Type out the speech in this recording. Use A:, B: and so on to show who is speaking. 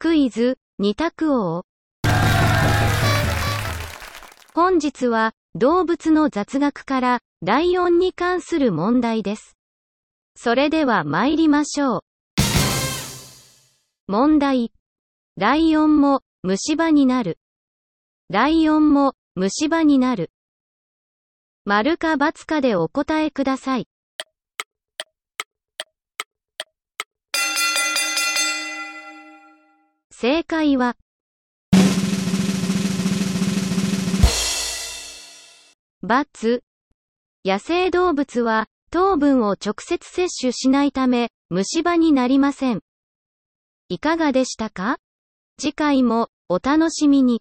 A: クイズ、二択王。本日は、動物の雑学から、ライオンに関する問題です。それでは参りましょう。問題。ライオンも、虫歯になる。ライオンも、虫歯になる。丸か×かでお答えください。正解は、バツ。野生動物は、糖分を直接摂取しないため、虫歯になりません。いかがでしたか？次回も、お楽しみに。